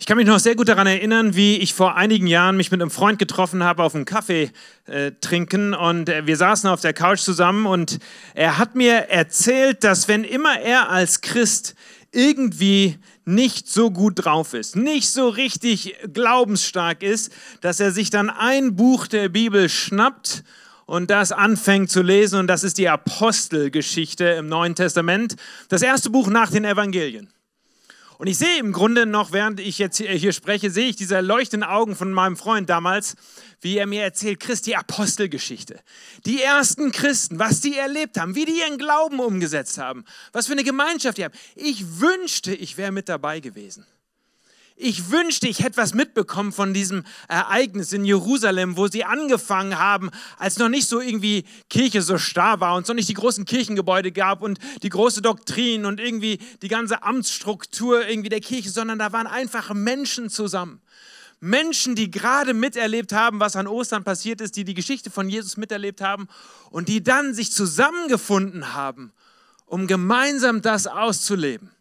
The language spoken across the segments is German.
Ich kann mich noch sehr gut daran erinnern, wie ich vor einigen Jahren mich mit einem Freund getroffen habe auf einem Kaffee äh, trinken. Und äh, wir saßen auf der Couch zusammen und er hat mir erzählt, dass wenn immer er als Christ irgendwie nicht so gut drauf ist, nicht so richtig glaubensstark ist, dass er sich dann ein Buch der Bibel schnappt und das anfängt zu lesen. Und das ist die Apostelgeschichte im Neuen Testament, das erste Buch nach den Evangelien. Und ich sehe im Grunde noch, während ich jetzt hier spreche, sehe ich diese leuchtenden Augen von meinem Freund damals, wie er mir erzählt, Christ, die Apostelgeschichte. Die ersten Christen, was die erlebt haben, wie die ihren Glauben umgesetzt haben, was für eine Gemeinschaft die haben. Ich wünschte, ich wäre mit dabei gewesen. Ich wünschte, ich hätte was mitbekommen von diesem Ereignis in Jerusalem, wo sie angefangen haben, als noch nicht so irgendwie Kirche so starr war und es noch nicht die großen Kirchengebäude gab und die große Doktrin und irgendwie die ganze Amtsstruktur irgendwie der Kirche, sondern da waren einfach Menschen zusammen. Menschen, die gerade miterlebt haben, was an Ostern passiert ist, die die Geschichte von Jesus miterlebt haben und die dann sich zusammengefunden haben, um gemeinsam das auszuleben.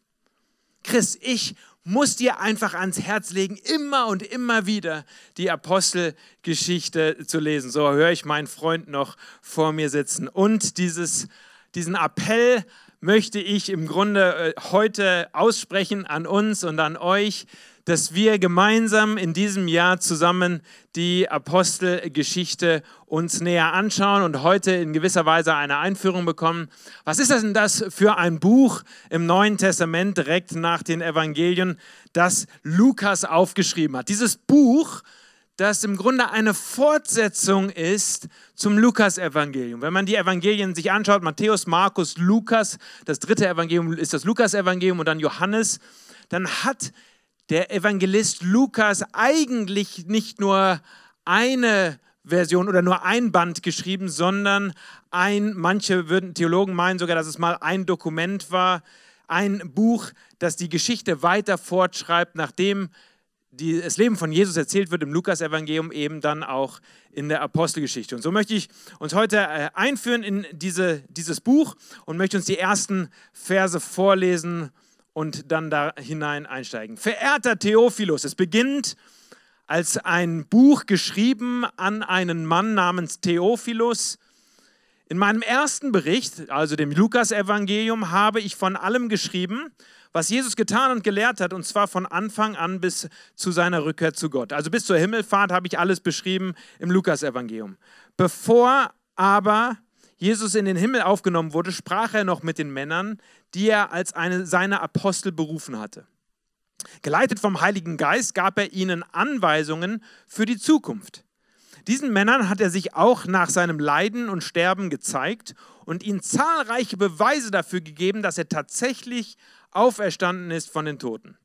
Chris, ich muss dir einfach ans Herz legen, immer und immer wieder die Apostelgeschichte zu lesen. So höre ich meinen Freund noch vor mir sitzen. Und dieses, diesen Appell möchte ich im Grunde äh, heute aussprechen an uns und an euch, dass wir gemeinsam in diesem Jahr zusammen die Apostelgeschichte uns näher anschauen und heute in gewisser Weise eine Einführung bekommen. Was ist das denn das für ein Buch im Neuen Testament direkt nach den Evangelien, das Lukas aufgeschrieben hat? Dieses Buch, das im Grunde eine Fortsetzung ist zum Lukas-Evangelium. Wenn man die Evangelien sich anschaut, Matthäus, Markus, Lukas, das dritte Evangelium ist das Lukas-Evangelium und dann Johannes, dann hat der Evangelist Lukas eigentlich nicht nur eine Version oder nur ein Band geschrieben, sondern ein, manche würden Theologen meinen sogar, dass es mal ein Dokument war, ein Buch, das die Geschichte weiter fortschreibt, nachdem die, das Leben von Jesus erzählt wird im Lukas-Evangelium, eben dann auch in der Apostelgeschichte. Und so möchte ich uns heute äh, einführen in diese, dieses Buch und möchte uns die ersten Verse vorlesen und dann da hinein einsteigen. Verehrter Theophilus, es beginnt als ein Buch geschrieben an einen Mann namens Theophilus. In meinem ersten Bericht, also dem Lukas-Evangelium, habe ich von allem geschrieben, was Jesus getan und gelehrt hat, und zwar von Anfang an bis zu seiner Rückkehr zu Gott. Also bis zur Himmelfahrt habe ich alles beschrieben im Lukas-Evangelium. Bevor aber Jesus in den Himmel aufgenommen wurde, sprach er noch mit den Männern, die er als eine seiner Apostel berufen hatte. Geleitet vom Heiligen Geist gab er ihnen Anweisungen für die Zukunft. Diesen Männern hat er sich auch nach seinem Leiden und Sterben gezeigt und ihnen zahlreiche Beweise dafür gegeben, dass er tatsächlich auferstanden ist von den Toten.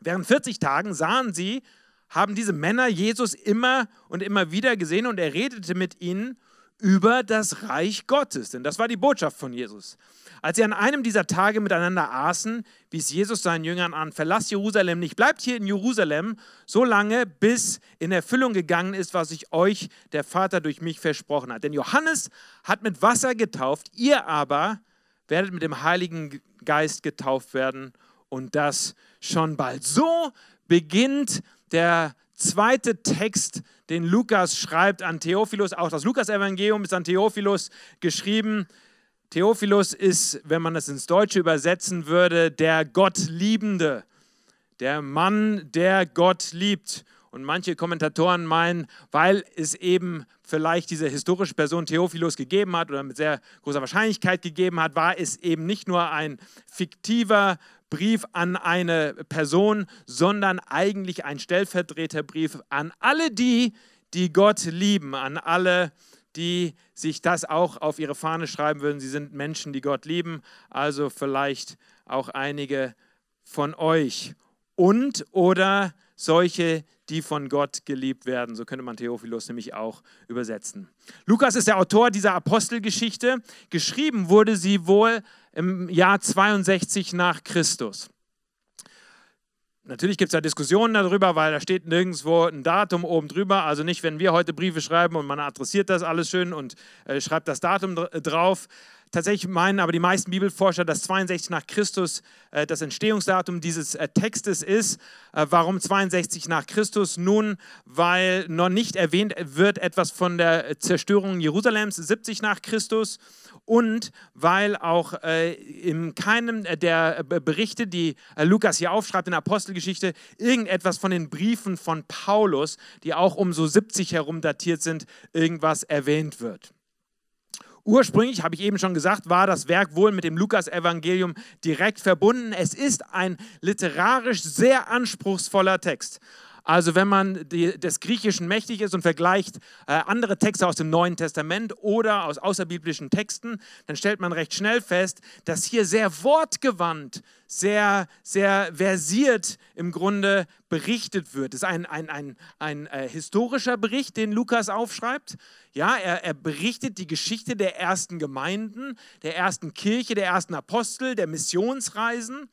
Während 40 Tagen sahen sie, haben diese Männer Jesus immer und immer wieder gesehen und er redete mit ihnen über das Reich Gottes. Denn das war die Botschaft von Jesus. Als sie an einem dieser Tage miteinander aßen, wies Jesus seinen Jüngern an, verlasst Jerusalem nicht, bleibt hier in Jerusalem, so lange, bis in Erfüllung gegangen ist, was sich euch der Vater durch mich versprochen hat. Denn Johannes hat mit Wasser getauft, ihr aber werdet mit dem Heiligen Geist getauft werden und das schon bald. So beginnt der zweite Text, den Lukas schreibt an Theophilus. Auch das Lukas-Evangelium ist an Theophilus geschrieben. Theophilus ist, wenn man das ins Deutsche übersetzen würde, der Gottliebende, der Mann, der Gott liebt. Und manche Kommentatoren meinen, weil es eben vielleicht diese historische Person Theophilus gegeben hat oder mit sehr großer Wahrscheinlichkeit gegeben hat, war es eben nicht nur ein fiktiver Brief an eine Person, sondern eigentlich ein Stellvertreterbrief an alle die, die Gott lieben, an alle, die sich das auch auf ihre Fahne schreiben würden. Sie sind Menschen, die Gott lieben, also vielleicht auch einige von euch. Und oder solche, die von Gott geliebt werden. So könnte man Theophilus nämlich auch übersetzen. Lukas ist der Autor dieser Apostelgeschichte. Geschrieben wurde sie wohl im Jahr 62 nach Christus. Natürlich gibt es da Diskussionen darüber, weil da steht nirgendwo ein Datum oben drüber. Also nicht, wenn wir heute Briefe schreiben und man adressiert das alles schön und äh, schreibt das Datum drauf. Tatsächlich meinen aber die meisten Bibelforscher, dass 62 nach Christus äh, das Entstehungsdatum dieses äh, Textes ist. Äh, warum 62 nach Christus? Nun, weil noch nicht erwähnt wird etwas von der Zerstörung Jerusalems 70 nach Christus und weil auch äh, in keinem der Berichte, die äh, Lukas hier aufschreibt in der Apostelgeschichte, irgendetwas von den Briefen von Paulus, die auch um so 70 herum datiert sind, irgendwas erwähnt wird. Ursprünglich, habe ich eben schon gesagt, war das Werk wohl mit dem Lukas-Evangelium direkt verbunden. Es ist ein literarisch sehr anspruchsvoller Text. Also wenn man die, des Griechischen mächtig ist und vergleicht äh, andere Texte aus dem Neuen Testament oder aus außerbiblischen Texten, dann stellt man recht schnell fest, dass hier sehr wortgewandt, sehr, sehr versiert im Grunde berichtet wird. Es ist ein, ein, ein, ein äh, historischer Bericht, den Lukas aufschreibt. Ja, er, er berichtet die Geschichte der ersten Gemeinden, der ersten Kirche, der ersten Apostel, der Missionsreisen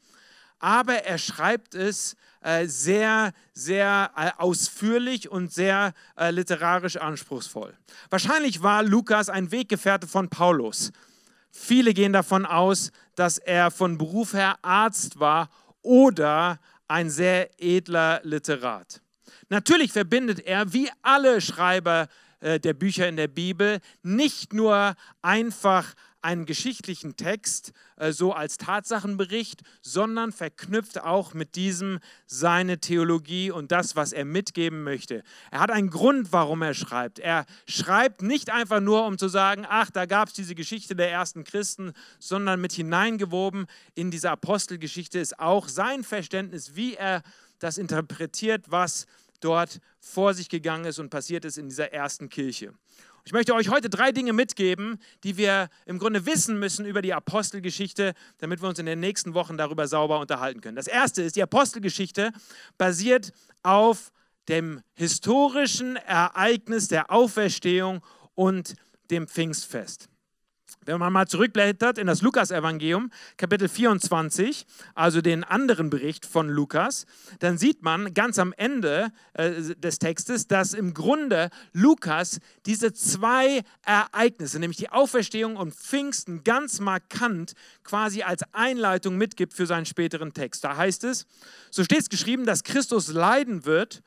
aber er schreibt es äh, sehr, sehr äh, ausführlich und sehr äh, literarisch anspruchsvoll. Wahrscheinlich war Lukas ein Weggefährte von Paulus. Viele gehen davon aus, dass er von Beruf her Arzt war oder ein sehr edler Literat. Natürlich verbindet er, wie alle Schreiber der Bücher in der Bibel, nicht nur einfach einen geschichtlichen Text äh, so als Tatsachenbericht, sondern verknüpft auch mit diesem seine Theologie und das, was er mitgeben möchte. Er hat einen Grund, warum er schreibt. Er schreibt nicht einfach nur, um zu sagen, ach, da gab es diese Geschichte der ersten Christen, sondern mit hineingewoben in diese Apostelgeschichte ist auch sein Verständnis, wie er das interpretiert, was dort vor sich gegangen ist und passiert ist in dieser ersten Kirche. Ich möchte euch heute drei Dinge mitgeben, die wir im Grunde wissen müssen über die Apostelgeschichte, damit wir uns in den nächsten Wochen darüber sauber unterhalten können. Das erste ist, die Apostelgeschichte basiert auf dem historischen Ereignis der Auferstehung und dem Pfingstfest. Wenn man mal zurückblättert in das Lukas-Evangelium, Kapitel 24, also den anderen Bericht von Lukas, dann sieht man ganz am Ende äh, des Textes, dass im Grunde Lukas diese zwei Ereignisse, nämlich die Auferstehung und Pfingsten, ganz markant quasi als Einleitung mitgibt für seinen späteren Text. Da heißt es, so steht es geschrieben, dass Christus leiden wird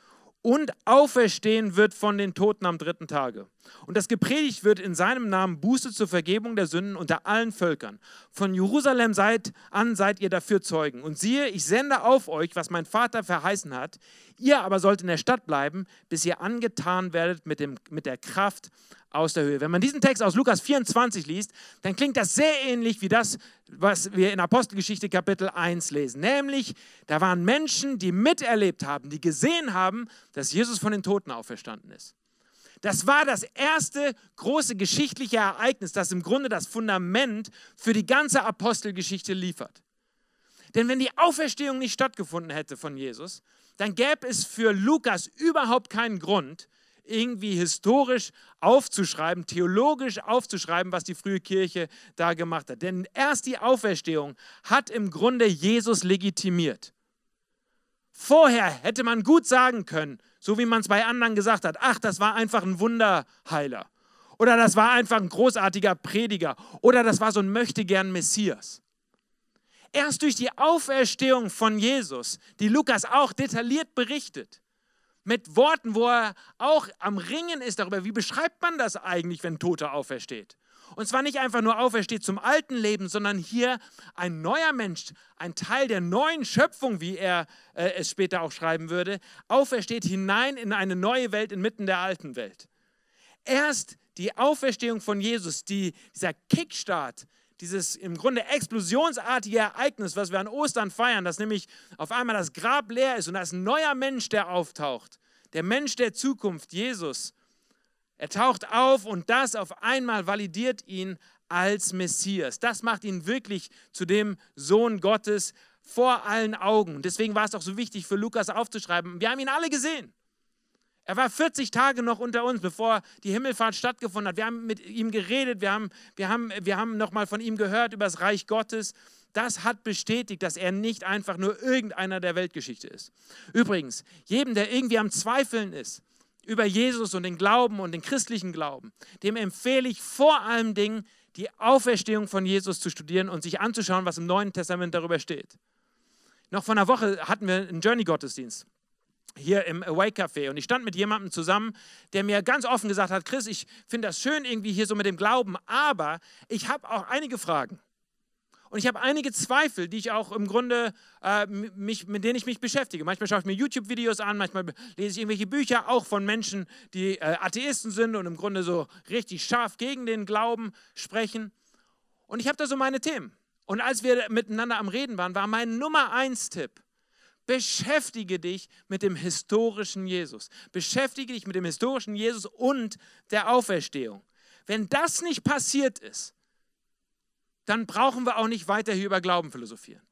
und auferstehen wird von den Toten am dritten Tage. Und das gepredigt wird in seinem Namen Buße zur Vergebung der Sünden unter allen Völkern. Von Jerusalem seid an seid ihr dafür Zeugen. Und siehe, ich sende auf euch, was mein Vater verheißen hat. Ihr aber sollt in der Stadt bleiben, bis ihr angetan werdet mit, dem, mit der Kraft aus der Höhe. Wenn man diesen Text aus Lukas 24 liest, dann klingt das sehr ähnlich wie das, was wir in Apostelgeschichte Kapitel 1 lesen. Nämlich, da waren Menschen, die miterlebt haben, die gesehen haben, dass Jesus von den Toten auferstanden ist. Das war das erste große geschichtliche Ereignis, das im Grunde das Fundament für die ganze Apostelgeschichte liefert. Denn wenn die Auferstehung nicht stattgefunden hätte von Jesus, dann gäbe es für Lukas überhaupt keinen Grund, irgendwie historisch aufzuschreiben, theologisch aufzuschreiben, was die frühe Kirche da gemacht hat. Denn erst die Auferstehung hat im Grunde Jesus legitimiert. Vorher hätte man gut sagen können, so wie man es bei anderen gesagt hat, ach, das war einfach ein Wunderheiler. Oder das war einfach ein großartiger Prediger. Oder das war so ein möchtegern Messias. Erst durch die Auferstehung von Jesus, die Lukas auch detailliert berichtet, mit Worten, wo er auch am Ringen ist darüber, wie beschreibt man das eigentlich, wenn Toter aufersteht. Und zwar nicht einfach nur aufersteht zum alten Leben, sondern hier ein neuer Mensch, ein Teil der neuen Schöpfung, wie er äh, es später auch schreiben würde, aufersteht hinein in eine neue Welt inmitten der alten Welt. Erst die Auferstehung von Jesus, die, dieser Kickstart, dieses im Grunde explosionsartige Ereignis, was wir an Ostern feiern, dass nämlich auf einmal das Grab leer ist und da ist ein neuer Mensch, der auftaucht. Der Mensch der Zukunft, Jesus. Er taucht auf und das auf einmal validiert ihn als Messias. Das macht ihn wirklich zu dem Sohn Gottes vor allen Augen. Deswegen war es auch so wichtig für Lukas aufzuschreiben. Wir haben ihn alle gesehen. Er war 40 Tage noch unter uns, bevor die Himmelfahrt stattgefunden hat. Wir haben mit ihm geredet, wir haben, wir haben, wir haben nochmal von ihm gehört über das Reich Gottes. Das hat bestätigt, dass er nicht einfach nur irgendeiner der Weltgeschichte ist. Übrigens, jedem, der irgendwie am Zweifeln ist über Jesus und den Glauben und den christlichen Glauben, dem empfehle ich vor allem Dingen die Auferstehung von Jesus zu studieren und sich anzuschauen, was im Neuen Testament darüber steht. Noch vor einer Woche hatten wir einen Journey-Gottesdienst hier im Away Café und ich stand mit jemandem zusammen, der mir ganz offen gesagt hat, Chris, ich finde das schön irgendwie hier so mit dem Glauben, aber ich habe auch einige Fragen. Und ich habe einige Zweifel, die ich auch im Grunde, äh, mich, mit denen ich mich beschäftige. Manchmal schaue ich mir YouTube-Videos an, manchmal lese ich irgendwelche Bücher, auch von Menschen, die äh, Atheisten sind und im Grunde so richtig scharf gegen den Glauben sprechen. Und ich habe da so meine Themen. Und als wir miteinander am Reden waren, war mein Nummer eins Tipp, beschäftige dich mit dem historischen Jesus. Beschäftige dich mit dem historischen Jesus und der Auferstehung. Wenn das nicht passiert ist, dann brauchen wir auch nicht weiter hier über Glauben philosophieren.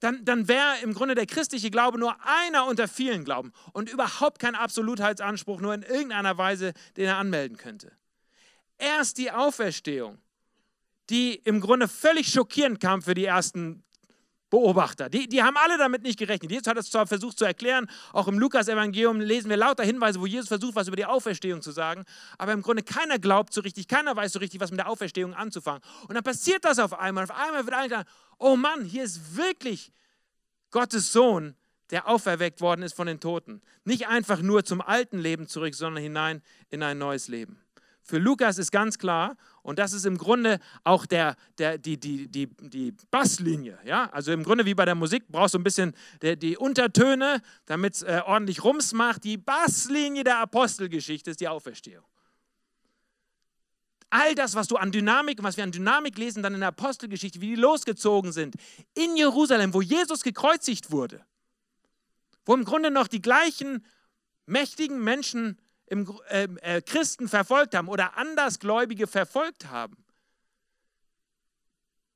Dann, dann wäre im Grunde der christliche Glaube nur einer unter vielen Glauben und überhaupt kein Absolutheitsanspruch, nur in irgendeiner Weise, den er anmelden könnte. Erst die Auferstehung, die im Grunde völlig schockierend kam für die ersten Beobachter. Die, die haben alle damit nicht gerechnet. Jesus hat es zwar versucht zu erklären, auch im Lukas-Evangelium lesen wir lauter Hinweise, wo Jesus versucht, was über die Auferstehung zu sagen, aber im Grunde keiner glaubt so richtig, keiner weiß so richtig, was mit der Auferstehung anzufangen. Und dann passiert das auf einmal. Auf einmal wird einer sagen, oh Mann, hier ist wirklich Gottes Sohn, der auferweckt worden ist von den Toten. Nicht einfach nur zum alten Leben zurück, sondern hinein in ein neues Leben. Für Lukas ist ganz klar, und das ist im Grunde auch der, der, die, die, die, die Basslinie. Ja? Also im Grunde wie bei der Musik brauchst du ein bisschen der, die Untertöne, damit es äh, ordentlich Rums macht. Die Basslinie der Apostelgeschichte ist die Auferstehung. All das, was du an Dynamik, was wir an Dynamik lesen, dann in der Apostelgeschichte, wie die losgezogen sind, in Jerusalem, wo Jesus gekreuzigt wurde, wo im Grunde noch die gleichen mächtigen Menschen im, äh, äh, Christen verfolgt haben oder Andersgläubige verfolgt haben.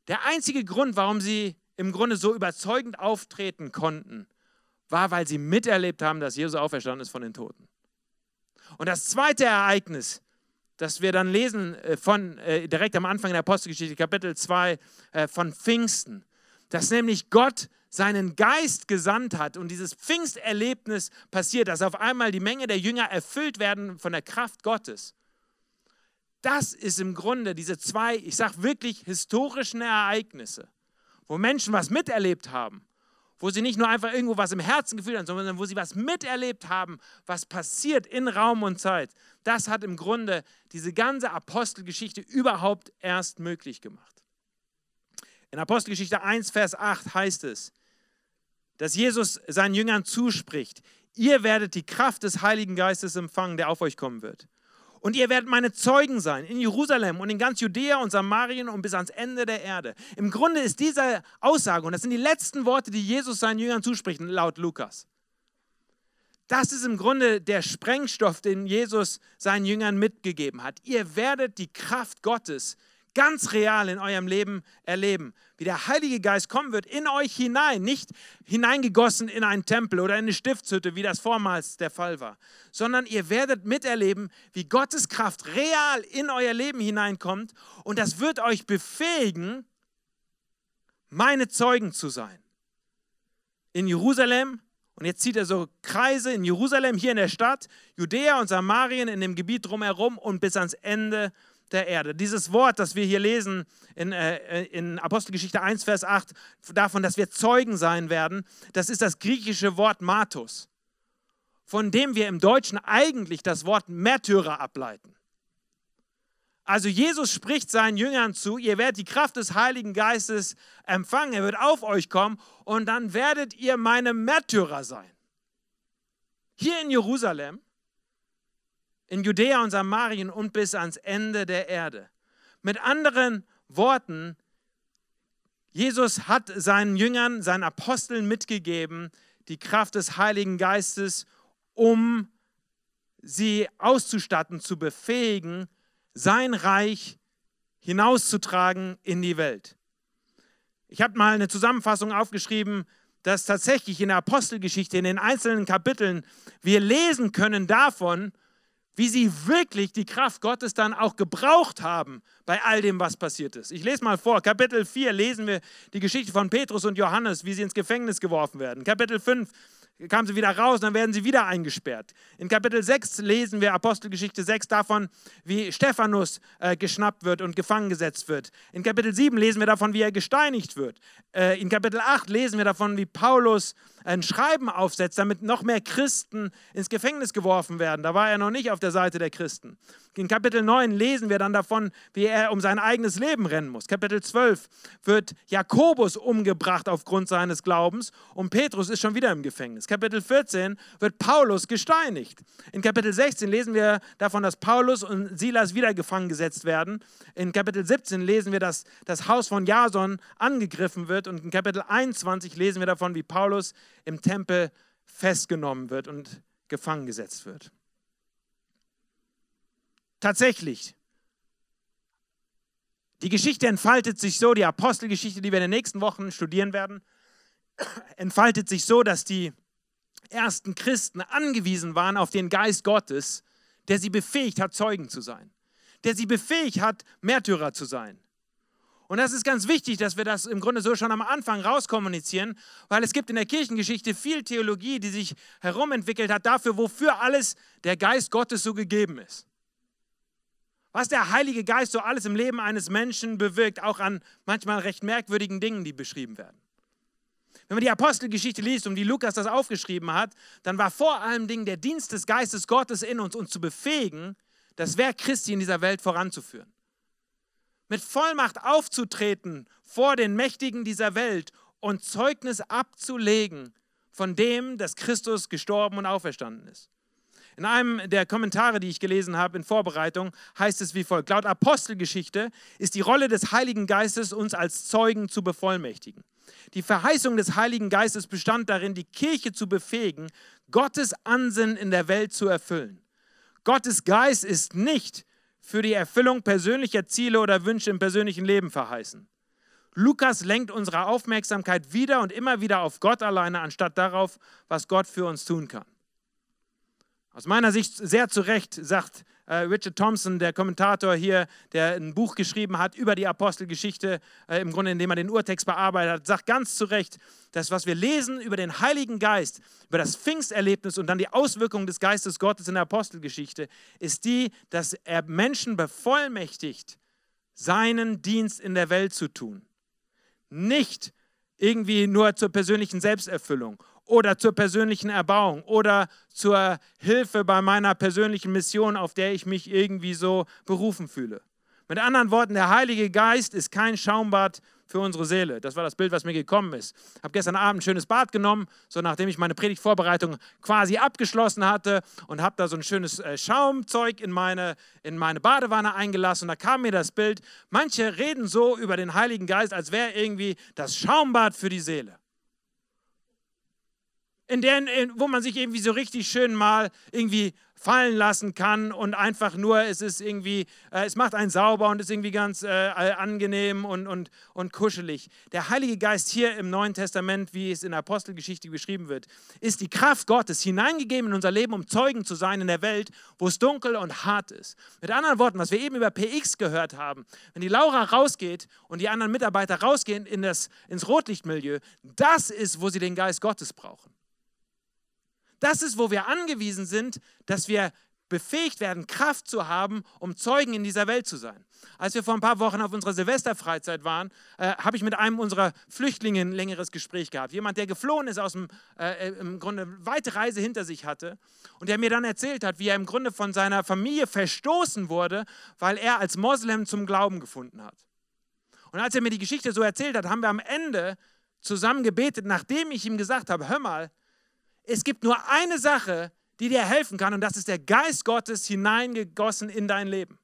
Der einzige Grund, warum sie im Grunde so überzeugend auftreten konnten, war, weil sie miterlebt haben, dass Jesus auferstanden ist von den Toten. Und das zweite Ereignis, das wir dann lesen äh, von äh, direkt am Anfang der Apostelgeschichte, Kapitel 2 äh, von Pfingsten, dass nämlich Gott seinen Geist gesandt hat und dieses Pfingsterlebnis passiert, dass auf einmal die Menge der Jünger erfüllt werden von der Kraft Gottes. Das ist im Grunde diese zwei, ich sage wirklich historischen Ereignisse, wo Menschen was miterlebt haben, wo sie nicht nur einfach irgendwo was im Herzen gefühlt haben, sondern wo sie was miterlebt haben, was passiert in Raum und Zeit. Das hat im Grunde diese ganze Apostelgeschichte überhaupt erst möglich gemacht. In Apostelgeschichte 1, Vers 8 heißt es, dass Jesus seinen Jüngern zuspricht, ihr werdet die Kraft des Heiligen Geistes empfangen, der auf euch kommen wird. Und ihr werdet meine Zeugen sein in Jerusalem und in ganz Judäa und Samarien und bis ans Ende der Erde. Im Grunde ist diese Aussage, und das sind die letzten Worte, die Jesus seinen Jüngern zuspricht, laut Lukas. Das ist im Grunde der Sprengstoff, den Jesus seinen Jüngern mitgegeben hat. Ihr werdet die Kraft Gottes ganz real in eurem Leben erleben. Wie der Heilige Geist kommen wird in euch hinein, nicht hineingegossen in einen Tempel oder in eine Stiftshütte, wie das vormals der Fall war, sondern ihr werdet miterleben, wie Gottes Kraft real in euer Leben hineinkommt und das wird euch befähigen, meine Zeugen zu sein. In Jerusalem, und jetzt zieht er so Kreise in Jerusalem, hier in der Stadt, Judäa und Samarien, in dem Gebiet drumherum und bis ans Ende der Erde. Dieses Wort, das wir hier lesen in, äh, in Apostelgeschichte 1, Vers 8, davon, dass wir Zeugen sein werden, das ist das griechische Wort Matos, von dem wir im Deutschen eigentlich das Wort Märtyrer ableiten. Also Jesus spricht seinen Jüngern zu, ihr werdet die Kraft des Heiligen Geistes empfangen, er wird auf euch kommen und dann werdet ihr meine Märtyrer sein. Hier in Jerusalem in Judäa und Samarien und bis ans Ende der Erde. Mit anderen Worten, Jesus hat seinen Jüngern, seinen Aposteln mitgegeben, die Kraft des Heiligen Geistes, um sie auszustatten, zu befähigen, sein Reich hinauszutragen in die Welt. Ich habe mal eine Zusammenfassung aufgeschrieben, dass tatsächlich in der Apostelgeschichte, in den einzelnen Kapiteln, wir lesen können davon, wie sie wirklich die Kraft Gottes dann auch gebraucht haben bei all dem, was passiert ist. Ich lese mal vor, Kapitel 4 lesen wir die Geschichte von Petrus und Johannes, wie sie ins Gefängnis geworfen werden. Kapitel 5, kamen sie wieder raus, dann werden sie wieder eingesperrt. In Kapitel 6 lesen wir Apostelgeschichte 6 davon, wie Stephanus äh, geschnappt wird und gefangen gesetzt wird. In Kapitel 7 lesen wir davon, wie er gesteinigt wird. Äh, in Kapitel 8 lesen wir davon, wie Paulus ein Schreiben aufsetzt, damit noch mehr Christen ins Gefängnis geworfen werden. Da war er noch nicht auf der Seite der Christen. In Kapitel 9 lesen wir dann davon, wie er um sein eigenes Leben rennen muss. Kapitel 12 wird Jakobus umgebracht aufgrund seines Glaubens und Petrus ist schon wieder im Gefängnis. Kapitel 14 wird Paulus gesteinigt. In Kapitel 16 lesen wir davon, dass Paulus und Silas wieder gefangen gesetzt werden. In Kapitel 17 lesen wir, dass das Haus von Jason angegriffen wird und in Kapitel 21 lesen wir davon, wie Paulus im Tempel festgenommen wird und gefangen gesetzt wird. Tatsächlich, die Geschichte entfaltet sich so, die Apostelgeschichte, die wir in den nächsten Wochen studieren werden, entfaltet sich so, dass die ersten Christen angewiesen waren auf den Geist Gottes, der sie befähigt hat, Zeugen zu sein, der sie befähigt hat, Märtyrer zu sein. Und das ist ganz wichtig, dass wir das im Grunde so schon am Anfang rauskommunizieren, weil es gibt in der Kirchengeschichte viel Theologie, die sich herumentwickelt hat dafür, wofür alles der Geist Gottes so gegeben ist. Was der Heilige Geist so alles im Leben eines Menschen bewirkt, auch an manchmal recht merkwürdigen Dingen, die beschrieben werden. Wenn man die Apostelgeschichte liest und wie Lukas das aufgeschrieben hat, dann war vor allem Dingen der Dienst des Geistes Gottes in uns, uns zu befähigen, das Werk Christi in dieser Welt voranzuführen mit Vollmacht aufzutreten vor den Mächtigen dieser Welt und Zeugnis abzulegen von dem, dass Christus gestorben und auferstanden ist. In einem der Kommentare, die ich gelesen habe in Vorbereitung, heißt es wie folgt. Laut Apostelgeschichte ist die Rolle des Heiligen Geistes, uns als Zeugen zu bevollmächtigen. Die Verheißung des Heiligen Geistes bestand darin, die Kirche zu befähigen, Gottes Ansinnen in der Welt zu erfüllen. Gottes Geist ist nicht für die Erfüllung persönlicher Ziele oder Wünsche im persönlichen Leben verheißen. Lukas lenkt unsere Aufmerksamkeit wieder und immer wieder auf Gott alleine, anstatt darauf, was Gott für uns tun kann. Aus meiner Sicht sehr zu Recht sagt Richard Thompson, der Kommentator hier, der ein Buch geschrieben hat über die Apostelgeschichte, äh, im Grunde indem er den Urtext bearbeitet hat, sagt ganz zu Recht, dass was wir lesen über den Heiligen Geist, über das Pfingsterlebnis und dann die Auswirkungen des Geistes Gottes in der Apostelgeschichte, ist die, dass er Menschen bevollmächtigt, seinen Dienst in der Welt zu tun. Nicht irgendwie nur zur persönlichen Selbsterfüllung oder zur persönlichen Erbauung oder zur Hilfe bei meiner persönlichen Mission, auf der ich mich irgendwie so berufen fühle. Mit anderen Worten, der Heilige Geist ist kein Schaumbad für unsere Seele. Das war das Bild, was mir gekommen ist. Ich habe gestern Abend ein schönes Bad genommen, so nachdem ich meine Predigtvorbereitung quasi abgeschlossen hatte und habe da so ein schönes äh, Schaumzeug in meine, in meine Badewanne eingelassen und da kam mir das Bild, manche reden so über den Heiligen Geist, als wäre irgendwie das Schaumbad für die Seele in der, in, wo man sich irgendwie so richtig schön mal irgendwie fallen lassen kann und einfach nur, es ist irgendwie, äh, es macht einen sauber und ist irgendwie ganz äh, angenehm und, und, und kuschelig. Der Heilige Geist hier im Neuen Testament, wie es in der Apostelgeschichte beschrieben wird, ist die Kraft Gottes hineingegeben in unser Leben, um Zeugen zu sein in der Welt, wo es dunkel und hart ist. Mit anderen Worten, was wir eben über PX gehört haben, wenn die Laura rausgeht und die anderen Mitarbeiter rausgehen in das, ins Rotlichtmilieu, das ist, wo sie den Geist Gottes brauchen. Das ist, wo wir angewiesen sind, dass wir befähigt werden, Kraft zu haben, um Zeugen in dieser Welt zu sein. Als wir vor ein paar Wochen auf unserer Silvesterfreizeit waren, äh, habe ich mit einem unserer Flüchtlinge ein längeres Gespräch gehabt. Jemand, der geflohen ist aus dem, äh, äh im Grunde weite Reise hinter sich hatte und der mir dann erzählt hat, wie er im Grunde von seiner Familie verstoßen wurde, weil er als Moslem zum Glauben gefunden hat. Und als er mir die Geschichte so erzählt hat, haben wir am Ende zusammen gebetet, nachdem ich ihm gesagt habe, hör mal, es gibt nur eine Sache, die dir helfen kann, und das ist der Geist Gottes hineingegossen in dein Leben.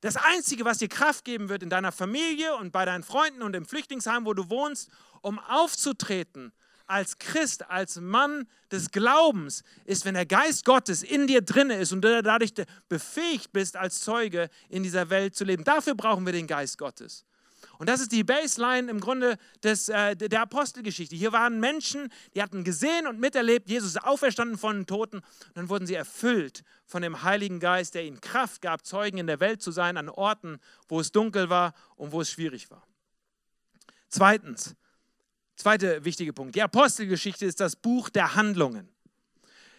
Das Einzige, was dir Kraft geben wird in deiner Familie und bei deinen Freunden und im Flüchtlingsheim, wo du wohnst, um aufzutreten als Christ, als Mann des Glaubens, ist, wenn der Geist Gottes in dir drinne ist und du dadurch befähigt bist, als Zeuge in dieser Welt zu leben. Dafür brauchen wir den Geist Gottes. Und das ist die Baseline im Grunde des, äh, der Apostelgeschichte. Hier waren Menschen, die hatten gesehen und miterlebt, Jesus ist auferstanden von den Toten. Und dann wurden sie erfüllt von dem Heiligen Geist, der ihnen Kraft gab, Zeugen in der Welt zu sein, an Orten, wo es dunkel war und wo es schwierig war. Zweitens, Zweiter wichtige Punkt. Die Apostelgeschichte ist das Buch der Handlungen.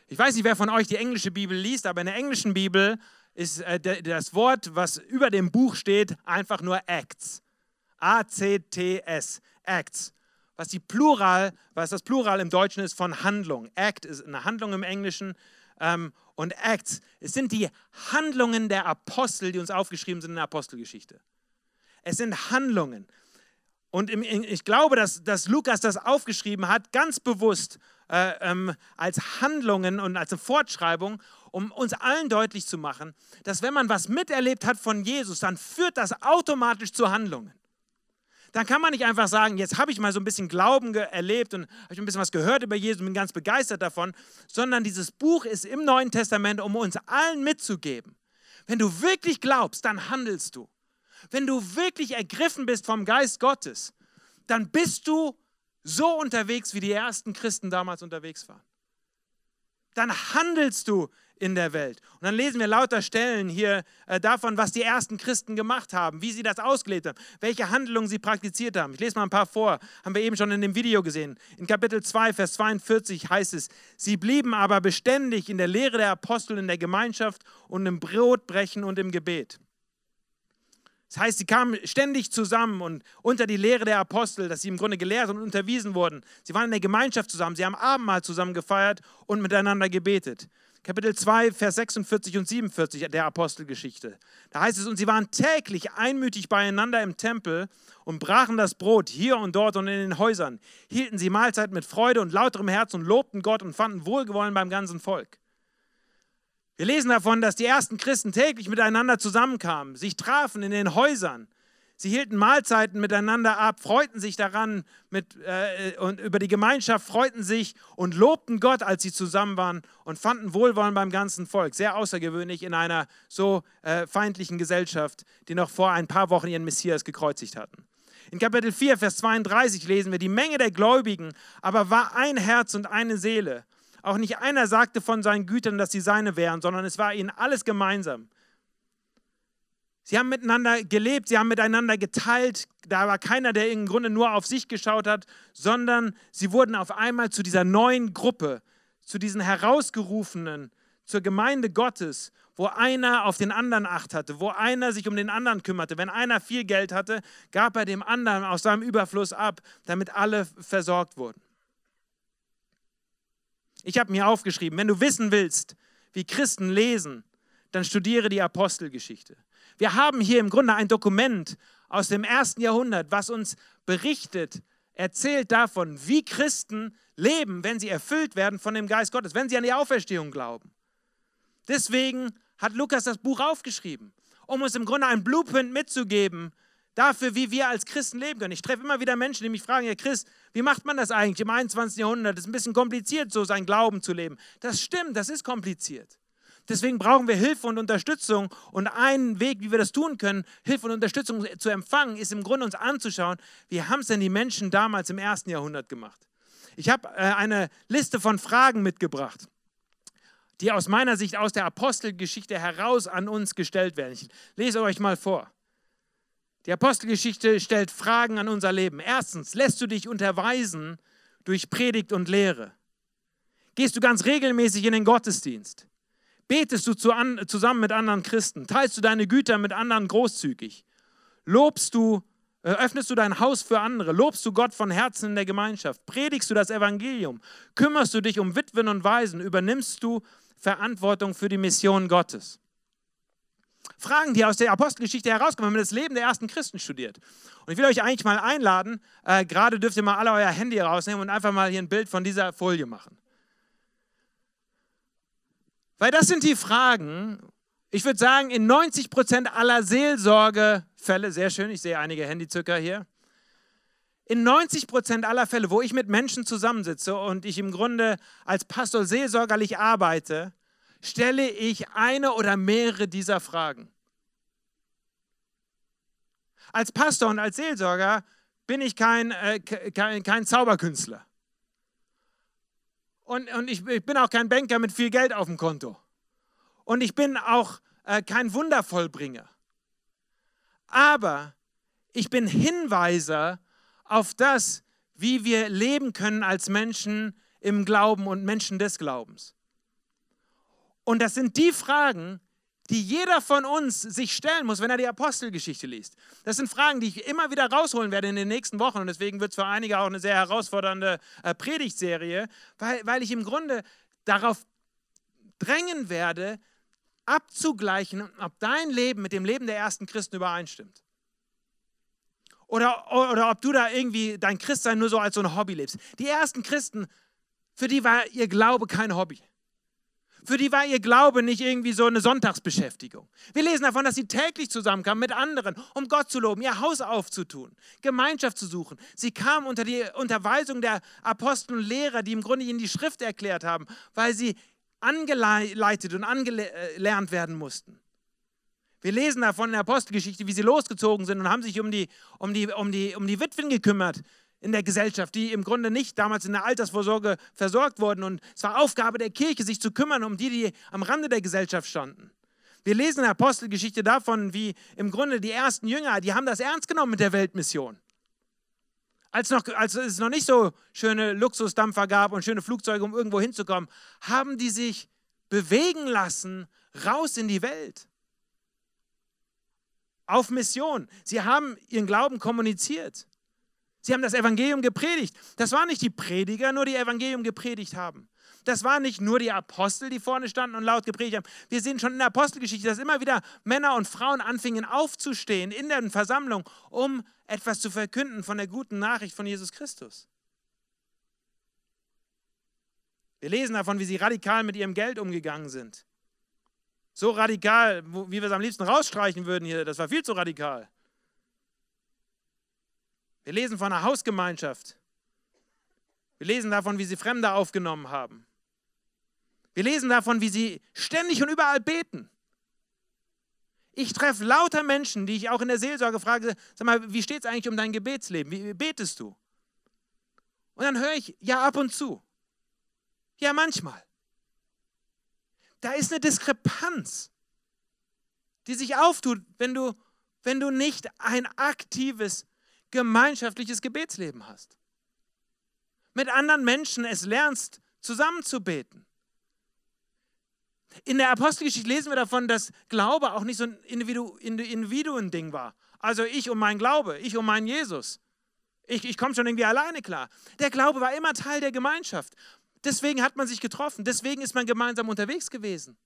Ich weiß nicht, wer von euch die englische Bibel liest, aber in der englischen Bibel ist äh, das Wort, was über dem Buch steht, einfach nur Acts. A-C-T-S. Acts. Was, die Plural, was das Plural im Deutschen ist von Handlung. Act ist eine Handlung im Englischen. Ähm, und Acts, es sind die Handlungen der Apostel, die uns aufgeschrieben sind in der Apostelgeschichte. Es sind Handlungen. Und ich glaube, dass, dass Lukas das aufgeschrieben hat, ganz bewusst äh, ähm, als Handlungen und als eine Fortschreibung, um uns allen deutlich zu machen, dass wenn man was miterlebt hat von Jesus, dann führt das automatisch zu Handlungen. Dann kann man nicht einfach sagen, jetzt habe ich mal so ein bisschen Glauben erlebt und habe ein bisschen was gehört über Jesus und bin ganz begeistert davon, sondern dieses Buch ist im Neuen Testament, um uns allen mitzugeben. Wenn du wirklich glaubst, dann handelst du. Wenn du wirklich ergriffen bist vom Geist Gottes, dann bist du so unterwegs, wie die ersten Christen damals unterwegs waren. Dann handelst du in der Welt. Und dann lesen wir lauter Stellen hier äh, davon, was die ersten Christen gemacht haben, wie sie das ausgelebt haben, welche Handlungen sie praktiziert haben. Ich lese mal ein paar vor, haben wir eben schon in dem Video gesehen. In Kapitel 2, Vers 42 heißt es, sie blieben aber beständig in der Lehre der Apostel, in der Gemeinschaft und im Brotbrechen und im Gebet. Das heißt, sie kamen ständig zusammen und unter die Lehre der Apostel, dass sie im Grunde gelehrt und unterwiesen wurden. Sie waren in der Gemeinschaft zusammen, sie haben Abendmahl zusammen gefeiert und miteinander gebetet. Kapitel 2, Vers 46 und 47 der Apostelgeschichte. Da heißt es, und sie waren täglich einmütig beieinander im Tempel und brachen das Brot hier und dort und in den Häusern, hielten sie Mahlzeit mit Freude und lauterem Herz und lobten Gott und fanden Wohlgewollen beim ganzen Volk. Wir lesen davon, dass die ersten Christen täglich miteinander zusammenkamen, sich trafen in den Häusern. Sie hielten Mahlzeiten miteinander ab, freuten sich daran mit, äh, und über die Gemeinschaft, freuten sich und lobten Gott, als sie zusammen waren und fanden Wohlwollen beim ganzen Volk. Sehr außergewöhnlich in einer so äh, feindlichen Gesellschaft, die noch vor ein paar Wochen ihren Messias gekreuzigt hatten. In Kapitel 4, Vers 32 lesen wir, die Menge der Gläubigen aber war ein Herz und eine Seele. Auch nicht einer sagte von seinen Gütern, dass sie seine wären, sondern es war ihnen alles gemeinsam. Sie haben miteinander gelebt, sie haben miteinander geteilt. Da war keiner, der im Grunde nur auf sich geschaut hat, sondern sie wurden auf einmal zu dieser neuen Gruppe, zu diesen Herausgerufenen, zur Gemeinde Gottes, wo einer auf den anderen Acht hatte, wo einer sich um den anderen kümmerte. Wenn einer viel Geld hatte, gab er dem anderen aus seinem Überfluss ab, damit alle versorgt wurden. Ich habe mir aufgeschrieben, wenn du wissen willst, wie Christen lesen, dann studiere die Apostelgeschichte. Wir haben hier im Grunde ein Dokument aus dem ersten Jahrhundert, was uns berichtet, erzählt davon, wie Christen leben, wenn sie erfüllt werden von dem Geist Gottes, wenn sie an die Auferstehung glauben. Deswegen hat Lukas das Buch aufgeschrieben, um uns im Grunde ein Blueprint mitzugeben, dafür, wie wir als Christen leben können. Ich treffe immer wieder Menschen, die mich fragen, Herr Christ, wie macht man das eigentlich im 21. Jahrhundert? Es ist ein bisschen kompliziert, so sein Glauben zu leben. Das stimmt, das ist kompliziert. Deswegen brauchen wir Hilfe und Unterstützung. Und ein Weg, wie wir das tun können, Hilfe und Unterstützung zu empfangen, ist im Grunde uns anzuschauen, wie haben es denn die Menschen damals im ersten Jahrhundert gemacht. Ich habe äh, eine Liste von Fragen mitgebracht, die aus meiner Sicht aus der Apostelgeschichte heraus an uns gestellt werden. Ich lese euch mal vor. Die Apostelgeschichte stellt Fragen an unser Leben. Erstens, lässt du dich unterweisen durch Predigt und Lehre? Gehst du ganz regelmäßig in den Gottesdienst? Betest du zusammen mit anderen Christen? Teilst du deine Güter mit anderen großzügig? Lobst du, äh, öffnest du dein Haus für andere? Lobst du Gott von Herzen in der Gemeinschaft? Predigst du das Evangelium? Kümmerst du dich um Witwen und Waisen? Übernimmst du Verantwortung für die Mission Gottes? Fragen, die aus der Apostelgeschichte herauskommen, wenn man das Leben der ersten Christen studiert. Und ich will euch eigentlich mal einladen, äh, gerade dürft ihr mal alle euer Handy rausnehmen und einfach mal hier ein Bild von dieser Folie machen. Weil das sind die Fragen, ich würde sagen, in 90 Prozent aller Seelsorgefälle, sehr schön, ich sehe einige Handyzücker hier, in 90 Prozent aller Fälle, wo ich mit Menschen zusammensitze und ich im Grunde als Pastor seelsorgerlich arbeite, stelle ich eine oder mehrere dieser Fragen. Als Pastor und als Seelsorger bin ich kein, äh, kein, kein Zauberkünstler. Und, und ich, ich, bin auch kein Banker mit viel Geld auf dem Konto. Und ich bin auch äh, kein Wundervollbringer. Aber ich bin Hinweiser auf das, wie wir leben können als Menschen im Glauben und Menschen des Glaubens. Und das sind die Fragen, die jeder von uns sich stellen muss, wenn er die Apostelgeschichte liest. Das sind Fragen, die ich immer wieder rausholen werde in den nächsten Wochen. Und deswegen wird es für einige auch eine sehr herausfordernde äh, Predigtserie, weil, weil ich im Grunde darauf drängen werde, abzugleichen, ob dein Leben mit dem Leben der ersten Christen übereinstimmt. Oder, oder ob du da irgendwie dein Christsein nur so als so ein Hobby lebst. Die ersten Christen, für die war ihr Glaube kein Hobby. Für die war ihr Glaube nicht irgendwie so eine Sonntagsbeschäftigung. Wir lesen davon, dass sie täglich zusammenkamen mit anderen, um Gott zu loben, ihr Haus aufzutun, Gemeinschaft zu suchen. Sie kamen unter die Unterweisung der Apostel und Lehrer, die im Grunde ihnen die Schrift erklärt haben, weil sie angeleitet und angelernt werden mussten. Wir lesen davon in der Apostelgeschichte, wie sie losgezogen sind und haben sich um die, um die, um die, um die Witwen gekümmert in der Gesellschaft, die im Grunde nicht damals in der Altersvorsorge versorgt wurden. Und es war Aufgabe der Kirche, sich zu kümmern um die, die am Rande der Gesellschaft standen. Wir lesen in der Apostelgeschichte davon, wie im Grunde die ersten Jünger, die haben das ernst genommen mit der Weltmission. Als, noch, als es noch nicht so schöne Luxusdampfer gab und schöne Flugzeuge, um irgendwo hinzukommen, haben die sich bewegen lassen raus in die Welt. Auf Mission. Sie haben ihren Glauben kommuniziert. Sie haben das Evangelium gepredigt. Das waren nicht die Prediger, nur die Evangelium gepredigt haben. Das waren nicht nur die Apostel, die vorne standen und laut gepredigt haben. Wir sehen schon in der Apostelgeschichte, dass immer wieder Männer und Frauen anfingen aufzustehen in der Versammlung, um etwas zu verkünden von der guten Nachricht von Jesus Christus. Wir lesen davon, wie sie radikal mit ihrem Geld umgegangen sind. So radikal, wie wir es am liebsten rausstreichen würden hier. Das war viel zu radikal. Wir lesen von einer Hausgemeinschaft. Wir lesen davon, wie sie Fremde aufgenommen haben. Wir lesen davon, wie sie ständig und überall beten. Ich treffe lauter Menschen, die ich auch in der Seelsorge frage, sag mal, wie steht es eigentlich um dein Gebetsleben? Wie betest du? Und dann höre ich, ja, ab und zu. Ja, manchmal. Da ist eine Diskrepanz, die sich auftut, wenn du, wenn du nicht ein aktives, gemeinschaftliches Gebetsleben hast. Mit anderen Menschen es lernst, zusammen zu beten. In der Apostelgeschichte lesen wir davon, dass Glaube auch nicht so ein Individuen-Ding war. Also ich um meinen Glaube, ich um meinen Jesus. Ich, ich komme schon irgendwie alleine klar. Der Glaube war immer Teil der Gemeinschaft. Deswegen hat man sich getroffen. Deswegen ist man gemeinsam unterwegs gewesen.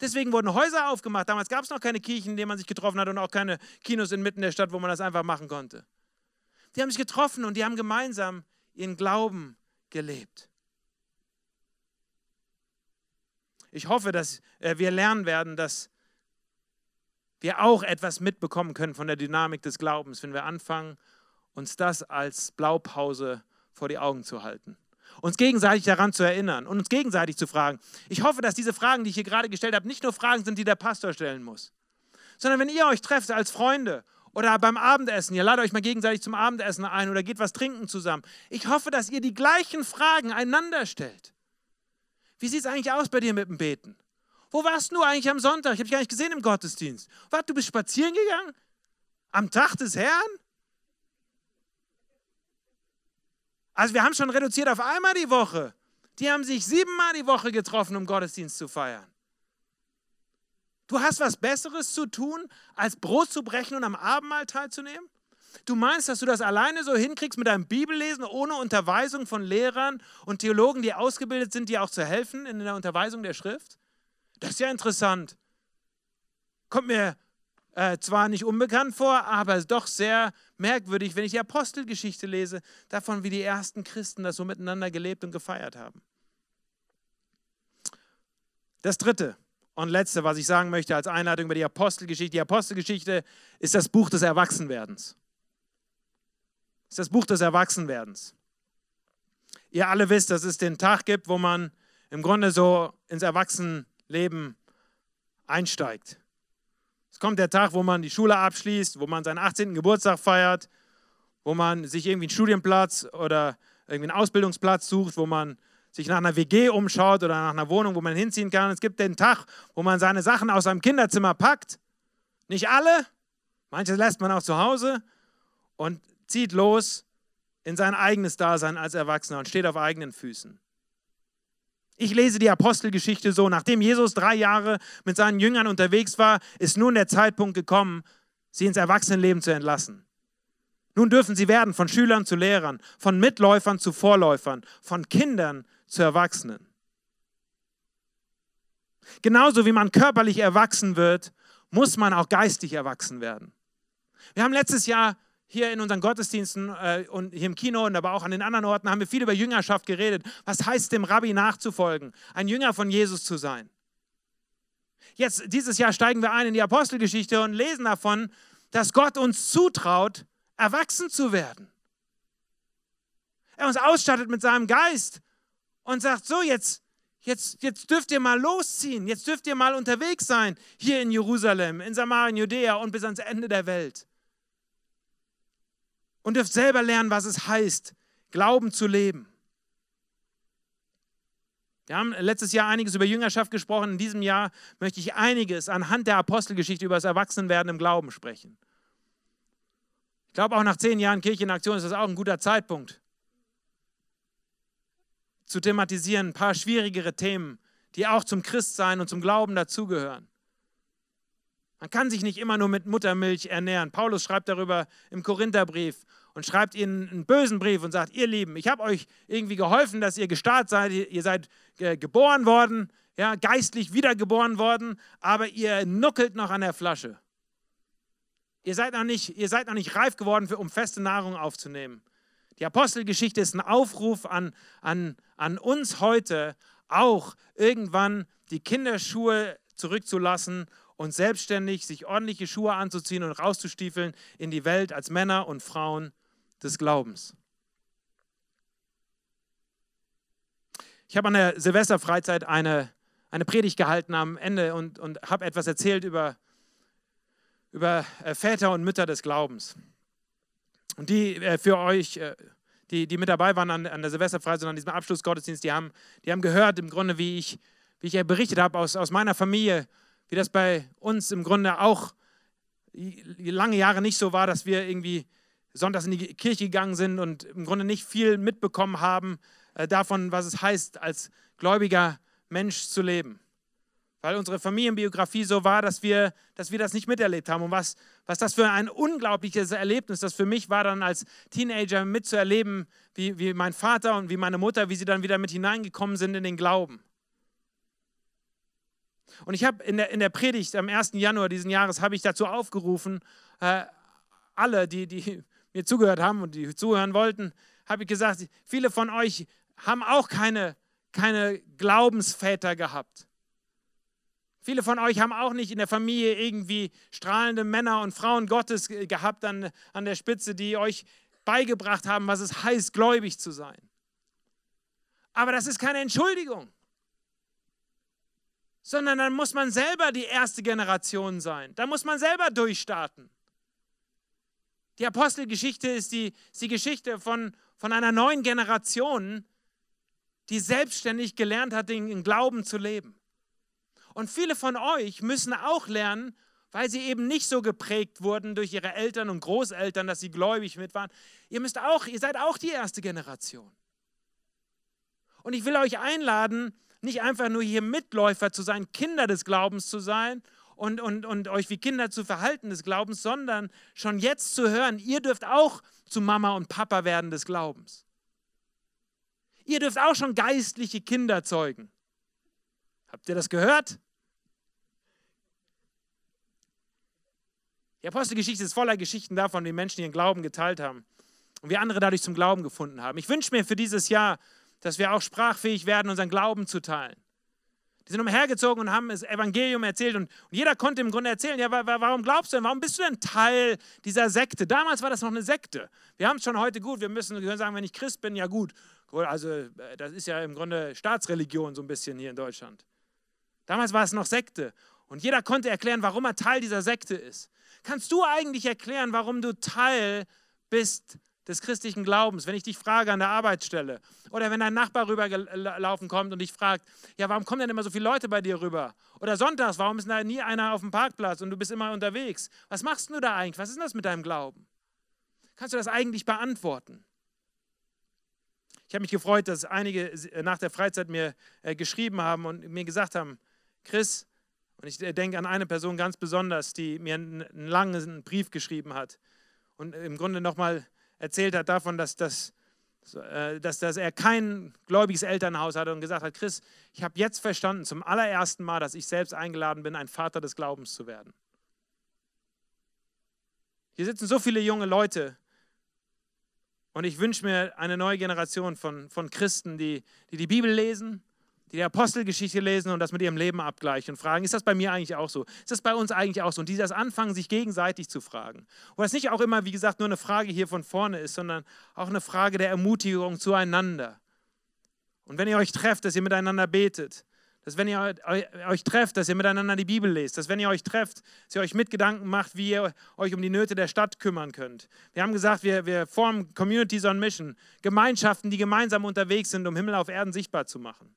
Deswegen wurden Häuser aufgemacht. Damals gab es noch keine Kirchen, in denen man sich getroffen hat und auch keine Kinos inmitten der Stadt, wo man das einfach machen konnte. Die haben sich getroffen und die haben gemeinsam ihren Glauben gelebt. Ich hoffe, dass äh, wir lernen werden, dass wir auch etwas mitbekommen können von der Dynamik des Glaubens, wenn wir anfangen, uns das als Blaupause vor die Augen zu halten. Uns gegenseitig daran zu erinnern und uns gegenseitig zu fragen. Ich hoffe, dass diese Fragen, die ich hier gerade gestellt habe, nicht nur Fragen sind, die der Pastor stellen muss, sondern wenn ihr euch trefft als Freunde oder beim Abendessen, ihr ladet euch mal gegenseitig zum Abendessen ein oder geht was trinken zusammen. Ich hoffe, dass ihr die gleichen Fragen einander stellt. Wie sieht es eigentlich aus bei dir mit dem Beten? Wo warst du eigentlich am Sonntag? Ich habe dich gar nicht gesehen im Gottesdienst. Was, du bist spazieren gegangen? Am Tag des Herrn? Also wir haben schon reduziert auf einmal die Woche. Die haben sich siebenmal die Woche getroffen, um Gottesdienst zu feiern. Du hast was Besseres zu tun, als Brot zu brechen und am Abendmahl teilzunehmen? Du meinst, dass du das alleine so hinkriegst mit deinem Bibellesen, ohne Unterweisung von Lehrern und Theologen, die ausgebildet sind, dir auch zu helfen in der Unterweisung der Schrift? Das ist ja interessant. Kommt mir äh, zwar nicht unbekannt vor, aber doch sehr merkwürdig, wenn ich die Apostelgeschichte lese, davon, wie die ersten Christen das so miteinander gelebt und gefeiert haben. Das dritte und letzte, was ich sagen möchte als Einleitung über die Apostelgeschichte. Die Apostelgeschichte ist das Buch des Erwachsenwerdens ist das Buch des Erwachsenwerdens. Ihr alle wisst, dass es den Tag gibt, wo man im Grunde so ins Erwachsenenleben einsteigt. Es kommt der Tag, wo man die Schule abschließt, wo man seinen 18. Geburtstag feiert, wo man sich irgendwie einen Studienplatz oder irgendwie einen Ausbildungsplatz sucht, wo man sich nach einer WG umschaut oder nach einer Wohnung, wo man hinziehen kann. Es gibt den Tag, wo man seine Sachen aus seinem Kinderzimmer packt. Nicht alle, manches lässt man auch zu Hause und zieht los in sein eigenes Dasein als Erwachsener und steht auf eigenen Füßen. Ich lese die Apostelgeschichte so, nachdem Jesus drei Jahre mit seinen Jüngern unterwegs war, ist nun der Zeitpunkt gekommen, sie ins Erwachsenenleben zu entlassen. Nun dürfen sie werden von Schülern zu Lehrern, von Mitläufern zu Vorläufern, von Kindern zu Erwachsenen. Genauso wie man körperlich erwachsen wird, muss man auch geistig erwachsen werden. Wir haben letztes Jahr hier in unseren Gottesdiensten äh, und hier im Kino und aber auch an den anderen Orten haben wir viel über Jüngerschaft geredet. Was heißt dem Rabbi nachzufolgen, ein Jünger von Jesus zu sein? Jetzt, dieses Jahr steigen wir ein in die Apostelgeschichte und lesen davon, dass Gott uns zutraut, erwachsen zu werden. Er uns ausstattet mit seinem Geist und sagt, so jetzt, jetzt, jetzt dürft ihr mal losziehen, jetzt dürft ihr mal unterwegs sein, hier in Jerusalem, in Samarien, Judäa und bis ans Ende der Welt. Und dürft selber lernen, was es heißt, Glauben zu leben. Wir haben letztes Jahr einiges über Jüngerschaft gesprochen. In diesem Jahr möchte ich einiges anhand der Apostelgeschichte über das Erwachsenwerden im Glauben sprechen. Ich glaube, auch nach zehn Jahren Kirche in Aktion ist das auch ein guter Zeitpunkt, zu thematisieren, ein paar schwierigere Themen, die auch zum Christsein und zum Glauben dazugehören. Man kann sich nicht immer nur mit Muttermilch ernähren. Paulus schreibt darüber im Korintherbrief und schreibt ihnen einen bösen Brief und sagt, ihr Lieben, ich habe euch irgendwie geholfen, dass ihr gestartet seid, ihr seid geboren worden, ja, geistlich wiedergeboren worden, aber ihr nuckelt noch an der Flasche. Ihr seid noch nicht, ihr seid noch nicht reif geworden, für, um feste Nahrung aufzunehmen. Die Apostelgeschichte ist ein Aufruf an, an, an uns heute, auch irgendwann die Kinderschuhe zurückzulassen und selbstständig sich ordentliche Schuhe anzuziehen und rauszustiefeln in die Welt als Männer und Frauen des Glaubens. Ich habe an der Silvesterfreizeit eine, eine Predigt gehalten am Ende und, und habe etwas erzählt über über äh, Väter und Mütter des Glaubens. Und die äh, für euch, äh, die, die mit dabei waren an, an der Silvesterfreizeit, an diesem Abschlussgottesdienst, die haben, die haben gehört im Grunde, wie ich, wie ich berichtet habe aus, aus meiner Familie, wie das bei uns im Grunde auch lange Jahre nicht so war, dass wir irgendwie sonntags in die Kirche gegangen sind und im Grunde nicht viel mitbekommen haben davon, was es heißt, als gläubiger Mensch zu leben weil unsere Familienbiografie so war, dass wir, dass wir das nicht miterlebt haben. Und was, was das für ein unglaubliches Erlebnis das für mich war, dann als Teenager mitzuerleben, wie, wie mein Vater und wie meine Mutter, wie sie dann wieder mit hineingekommen sind in den Glauben. Und ich habe in der, in der Predigt am 1. Januar diesen Jahres, habe ich dazu aufgerufen, äh, alle, die, die mir zugehört haben und die zuhören wollten, habe ich gesagt, viele von euch haben auch keine, keine Glaubensväter gehabt. Viele von euch haben auch nicht in der Familie irgendwie strahlende Männer und Frauen Gottes gehabt an, an der Spitze, die euch beigebracht haben, was es heißt, gläubig zu sein. Aber das ist keine Entschuldigung, sondern dann muss man selber die erste Generation sein. Da muss man selber durchstarten. Die Apostelgeschichte ist die, ist die Geschichte von, von einer neuen Generation, die selbstständig gelernt hat, den Glauben zu leben. Und viele von euch müssen auch lernen, weil sie eben nicht so geprägt wurden durch ihre Eltern und Großeltern, dass sie gläubig mit waren. Ihr müsst auch, ihr seid auch die erste Generation. Und ich will euch einladen, nicht einfach nur hier Mitläufer zu sein, Kinder des Glaubens zu sein und, und, und euch wie Kinder zu verhalten des Glaubens, sondern schon jetzt zu hören, ihr dürft auch zu Mama und Papa werden des Glaubens. Ihr dürft auch schon geistliche Kinder zeugen. Habt ihr das gehört? Die Apostelgeschichte ist voller Geschichten davon, wie Menschen ihren Glauben geteilt haben und wie andere dadurch zum Glauben gefunden haben. Ich wünsche mir für dieses Jahr, dass wir auch sprachfähig werden, unseren Glauben zu teilen. Die sind umhergezogen und haben das Evangelium erzählt und, jeder konnte im Grunde erzählen, ja, warum glaubst du denn, warum bist du denn Teil dieser Sekte? Damals war das noch eine Sekte. Wir haben es schon heute gut, wir müssen wir sagen, wenn ich Christ bin, ja gut. Also äh, das ist ja im Grunde Staatsreligion so ein bisschen hier in Deutschland. Damals war es noch Sekte. Und jeder konnte erklären, warum er Teil dieser Sekte ist. Kannst du eigentlich erklären, warum du Teil bist des christlichen Glaubens? Wenn ich dich frage an der Arbeitsstelle oder wenn dein Nachbar rübergelaufen kommt und dich fragt, ja, warum kommen denn immer so viele Leute bei dir rüber? Oder sonntags, warum ist da nie einer auf dem Parkplatz und du bist immer unterwegs? Was machst du da eigentlich? Was ist denn das mit deinem Glauben? Kannst du das eigentlich beantworten? Ich habe mich gefreut, dass einige nach der Freizeit mir äh, geschrieben haben und mir gesagt haben, Chris, und ich äh, denke an eine Person ganz besonders, die mir einen, langen Brief geschrieben hat und im Grunde nochmal erzählt hat davon, dass, dass, äh, dass, dass er kein gläubiges Elternhaus hatte und gesagt hat, Chris, ich habe jetzt verstanden zum allerersten Mal, dass ich selbst eingeladen bin, ein Vater des Glaubens zu werden. Hier sitzen so viele junge Leute und ich wünsche mir eine neue Generation von, von Christen, die, die die Bibel lesen, die die Apostelgeschichte lesen und das mit ihrem Leben abgleichen und fragen, ist das bei mir eigentlich auch so? Ist das bei uns eigentlich auch so? Und die das anfangen, sich gegenseitig zu fragen. Und das nicht auch immer, wie gesagt, nur eine Frage hier von vorne ist, sondern auch eine Frage der Ermutigung zueinander. Und wenn ihr euch trefft, dass ihr miteinander betet, dass wenn ihr euch trefft, dass ihr miteinander die Bibel lest, dass wenn ihr euch trefft, dass ihr euch mit Gedanken macht, wie ihr euch um die Nöte der Stadt kümmern könnt. Wir haben gesagt, wir, wir formen Communities on Mission, Gemeinschaften, die gemeinsam unterwegs sind, um Himmel auf Erden sichtbar zu machen.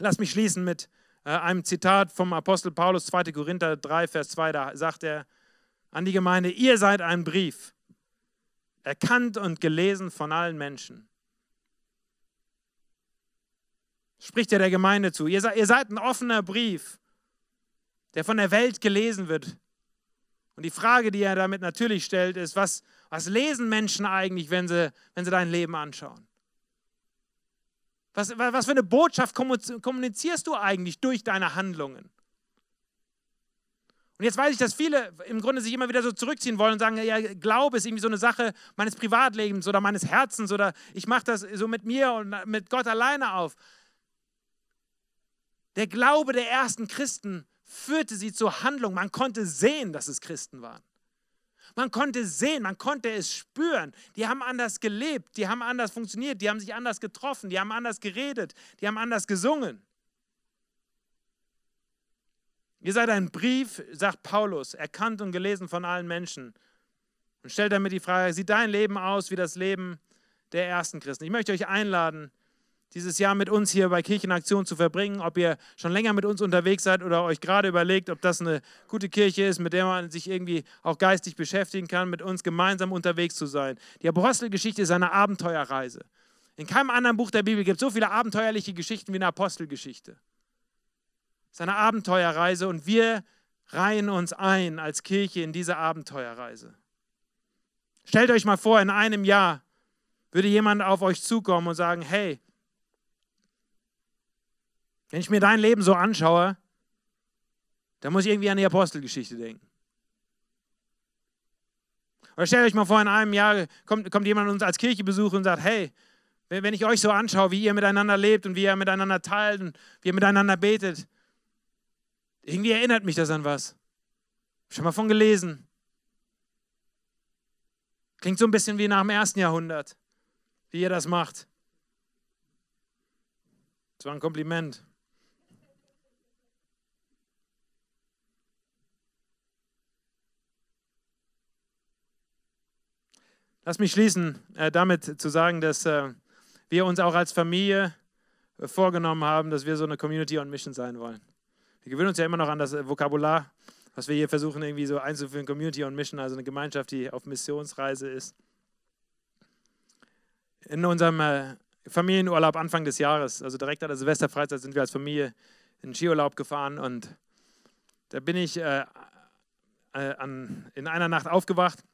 Lass mich schließen mit äh, einem Zitat vom Apostel Paulus, 2. Korinther 3, Vers 2. Da sagt er an die Gemeinde: Ihr seid ein Brief, erkannt und gelesen von allen Menschen. Spricht er der Gemeinde zu. Ihr seid, ihr seid ein offener Brief, der von der Welt gelesen wird. Und die Frage, die er damit natürlich stellt, ist: Was, was lesen Menschen eigentlich, wenn sie, wenn sie dein Leben anschauen? Was, was für eine Botschaft kommunizierst du eigentlich durch deine Handlungen? Und jetzt weiß ich, dass viele im Grunde sich immer wieder so zurückziehen wollen und sagen, ja, Glaube ist irgendwie so eine Sache meines Privatlebens oder meines Herzens oder ich mache das so mit mir und mit Gott alleine auf. Der Glaube der ersten Christen führte sie zur Handlung. Man konnte sehen, dass es Christen waren. Man konnte sehen, man konnte es spüren. Die haben anders gelebt, die haben anders funktioniert, die haben sich anders getroffen, die haben anders geredet, die haben anders gesungen. Ihr seid ein Brief, sagt Paulus, erkannt und gelesen von allen Menschen. Und stellt damit die Frage, sieht dein Leben aus wie das Leben der ersten Christen? Ich möchte euch einladen, dieses Jahr mit uns hier bei Kirchenaktion zu verbringen, ob ihr schon länger mit uns unterwegs seid oder euch gerade überlegt, ob das eine gute Kirche ist, mit der man sich irgendwie auch geistig beschäftigen kann, mit uns gemeinsam unterwegs zu sein. Die Apostelgeschichte ist eine Abenteuerreise. In keinem anderen Buch der Bibel gibt es so viele abenteuerliche Geschichten wie eine Apostelgeschichte. Es ist eine Abenteuerreise und wir reihen uns ein als Kirche in diese Abenteuerreise. Stellt euch mal vor, in einem Jahr würde jemand auf euch zukommen und sagen, hey, wenn ich mir dein Leben so anschaue, dann muss ich irgendwie an die Apostelgeschichte denken. Oder stellt euch mal vor, in einem Jahr kommt, kommt jemand uns als Kirche besuchen und sagt, hey, wenn ich euch so anschaue, wie ihr miteinander lebt und wie ihr miteinander teilt und wie ihr miteinander betet, irgendwie erinnert mich das an was. Schon mal von gelesen. Klingt so ein bisschen wie nach dem ersten Jahrhundert, wie ihr das macht. Das war ein Kompliment. Lass mich schließen, äh, damit zu sagen, dass äh, wir uns auch als Familie äh, vorgenommen haben, dass wir so eine Community on Mission sein wollen. Wir gewöhnen uns ja immer noch an das äh, Vokabular, was wir hier versuchen irgendwie so einzuführen, Community on Mission, also eine Gemeinschaft, die auf Missionsreise ist. In unserem äh, Familienurlaub Anfang des Jahres, also direkt an der Silvesterfreizeit, sind wir als Familie in Skiurlaub gefahren und da bin ich äh, an, in einer Nacht aufgewacht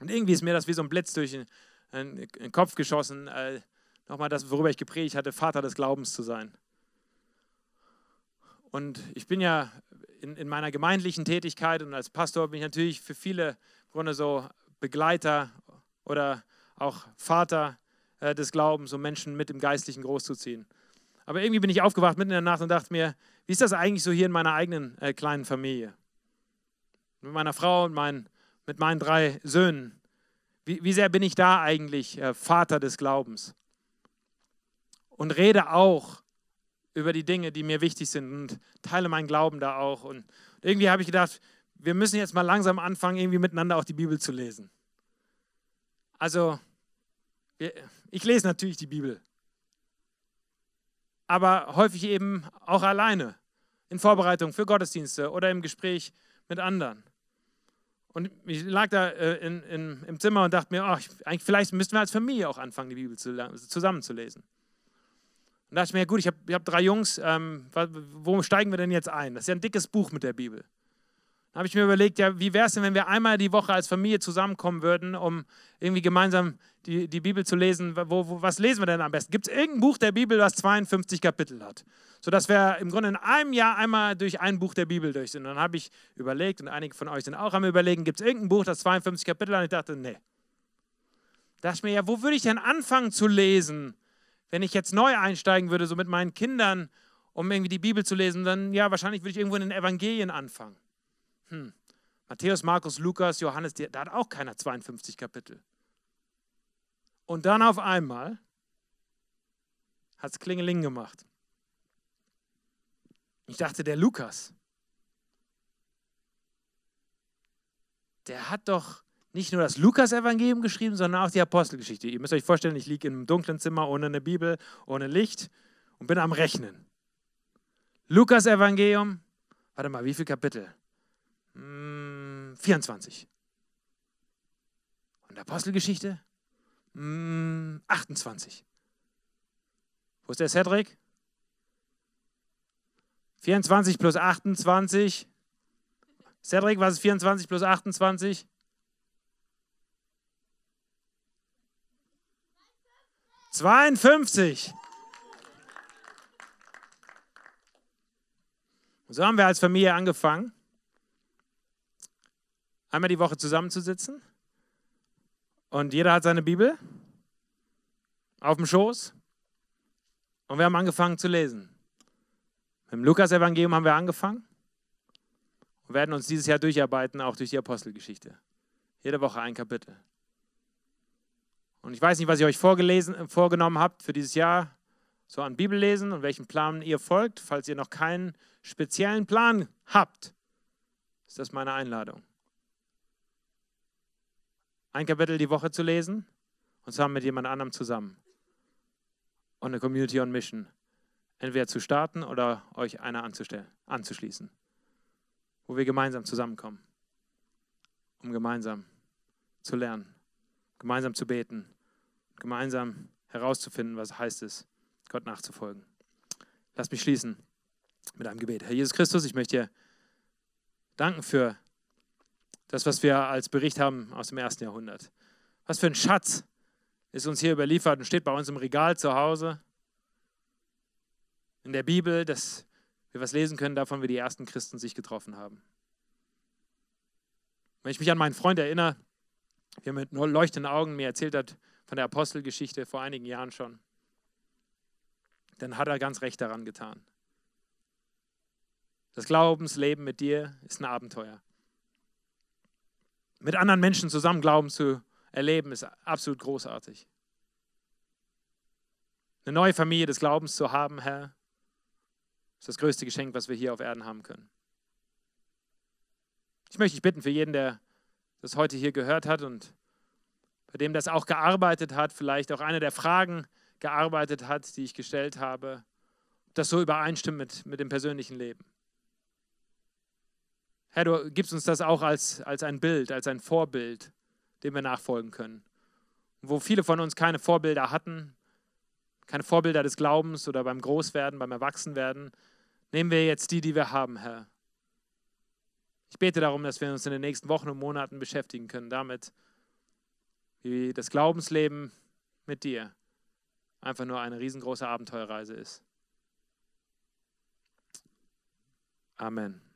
und irgendwie ist mir das wie so ein Blitz durch den, den Kopf geschossen, äh, nochmal das, worüber ich gepredigt hatte, Vater des Glaubens zu sein. Und ich bin ja in, in, meiner gemeindlichen Tätigkeit und als Pastor bin ich natürlich für viele im Grunde so Begleiter oder auch Vater äh, des Glaubens, um Menschen mit im Geistlichen großzuziehen. Aber irgendwie bin ich aufgewacht mitten in der Nacht und dachte mir, wie ist das eigentlich so hier in meiner eigenen äh, kleinen Familie? Mit meiner Frau und meinen mit meinen drei Söhnen. Wie, wie sehr bin ich da eigentlich äh, Vater des Glaubens? Und rede auch über die Dinge, die mir wichtig sind und teile meinen Glauben da auch. Und irgendwie habe ich gedacht, wir müssen jetzt mal langsam anfangen, irgendwie miteinander auch die Bibel zu lesen. Also, ich lese natürlich die Bibel, aber häufig eben auch alleine, in Vorbereitung für Gottesdienste oder im Gespräch mit anderen. Und ich lag da äh, in, in, im Zimmer und dachte mir, oh, ich, vielleicht müssten wir als Familie auch anfangen, die Bibel zu, zusammen zu lesen. Und dachte ich mir, ja gut, ich habe hab drei Jungs, ähm, wo steigen wir denn jetzt ein? Das ist ja ein dickes Buch mit der Bibel. Dann habe ich mir überlegt, ja, wie wäre es denn, wenn wir einmal die Woche als Familie zusammenkommen würden, um irgendwie gemeinsam die, die Bibel zu lesen? Wo, wo, was lesen wir denn am besten? Gibt es irgendein Buch der Bibel, das 52 Kapitel hat? Sodass wir im Grunde in einem Jahr einmal durch ein Buch der Bibel durch sind. Und dann habe ich überlegt, und einige von euch sind auch am Überlegen, gibt es irgendein Buch, das 52 Kapitel hat? Und ich dachte, nee. Da dachte ich mir, ja, wo würde ich denn anfangen zu lesen? wenn ich jetzt neu einsteigen würde, so mit meinen Kindern, um irgendwie die Bibel zu lesen, dann ja, wahrscheinlich würde ich irgendwo in den Evangelien anfangen. Hm. Matthäus, Markus, Lukas, Johannes, da hat auch keiner 52 Kapitel. Und dann auf einmal hat es Klingeling gemacht. Ich dachte, der Lukas, der hat doch nicht nur das Lukas-Evangelium geschrieben, sondern auch die Apostelgeschichte. Ihr müsst euch vorstellen, ich liege im dunklen Zimmer ohne eine Bibel, ohne Licht und bin am Rechnen. Lukas-Evangelium, warte mal, wie viele Kapitel? Hm, 24. Und Apostelgeschichte? Hm, 28. Wo ist der Cedric? 24 plus 28. Cedric, was ist 24 plus 28? 52. Und so haben wir als Familie angefangen, einmal die Woche zusammenzusitzen. Und jeder hat seine Bibel auf dem Schoß. Und wir haben angefangen zu lesen. Mit dem Lukas-Evangelium haben wir angefangen und werden uns dieses Jahr durcharbeiten, auch durch die Apostelgeschichte. Jede Woche ein Kapitel. Und ich weiß nicht, was ihr euch vorgelesen, vorgenommen habt für dieses Jahr, so an Bibellesen und welchen Plan ihr folgt. Falls ihr noch keinen speziellen Plan habt, ist das meine Einladung. Ein Kapitel die Woche zu lesen und zwar mit jemand anderem zusammen. Und eine Community on Mission. Entweder zu starten oder euch einer anzustellen, anzuschließen. Wo wir gemeinsam zusammenkommen. Um gemeinsam zu lernen gemeinsam zu beten, gemeinsam herauszufinden, was heißt es, Gott nachzufolgen. Lass mich schließen mit einem Gebet. Herr Jesus Christus, ich möchte dir danken für das, was wir als Bericht haben aus dem ersten Jahrhundert. Was für ein Schatz ist uns hier überliefert und steht bei uns im Regal zu Hause, in der Bibel, dass wir was lesen können, davon wie die ersten Christen sich getroffen haben. Wenn ich mich an meinen Freund erinnere, der mit leuchtenden Augen mir erzählt hat von der Apostelgeschichte vor einigen Jahren schon, dann hat er ganz recht daran getan. Das Glaubensleben mit dir ist ein Abenteuer. Mit anderen Menschen zusammen Glauben zu erleben, ist absolut großartig. Eine neue Familie des Glaubens zu haben, Herr, ist das größte Geschenk, was wir hier auf Erden haben können. Ich möchte dich bitten für jeden, der das heute hier gehört hat und bei dem das auch gearbeitet hat, vielleicht auch eine der Fragen gearbeitet hat, die ich gestellt habe, ob das so übereinstimmt mit, mit dem persönlichen Leben. Herr, du gibst uns das auch als, als ein Bild, als ein Vorbild, dem wir nachfolgen können. Wo viele von uns keine Vorbilder hatten, keine Vorbilder des Glaubens oder beim Großwerden, beim Erwachsenwerden, nehmen wir jetzt die, die wir haben, Herr. Ich bete darum, dass wir uns in den nächsten Wochen und Monaten beschäftigen können damit, wie das Glaubensleben mit dir einfach nur eine riesengroße Abenteuerreise ist. Amen.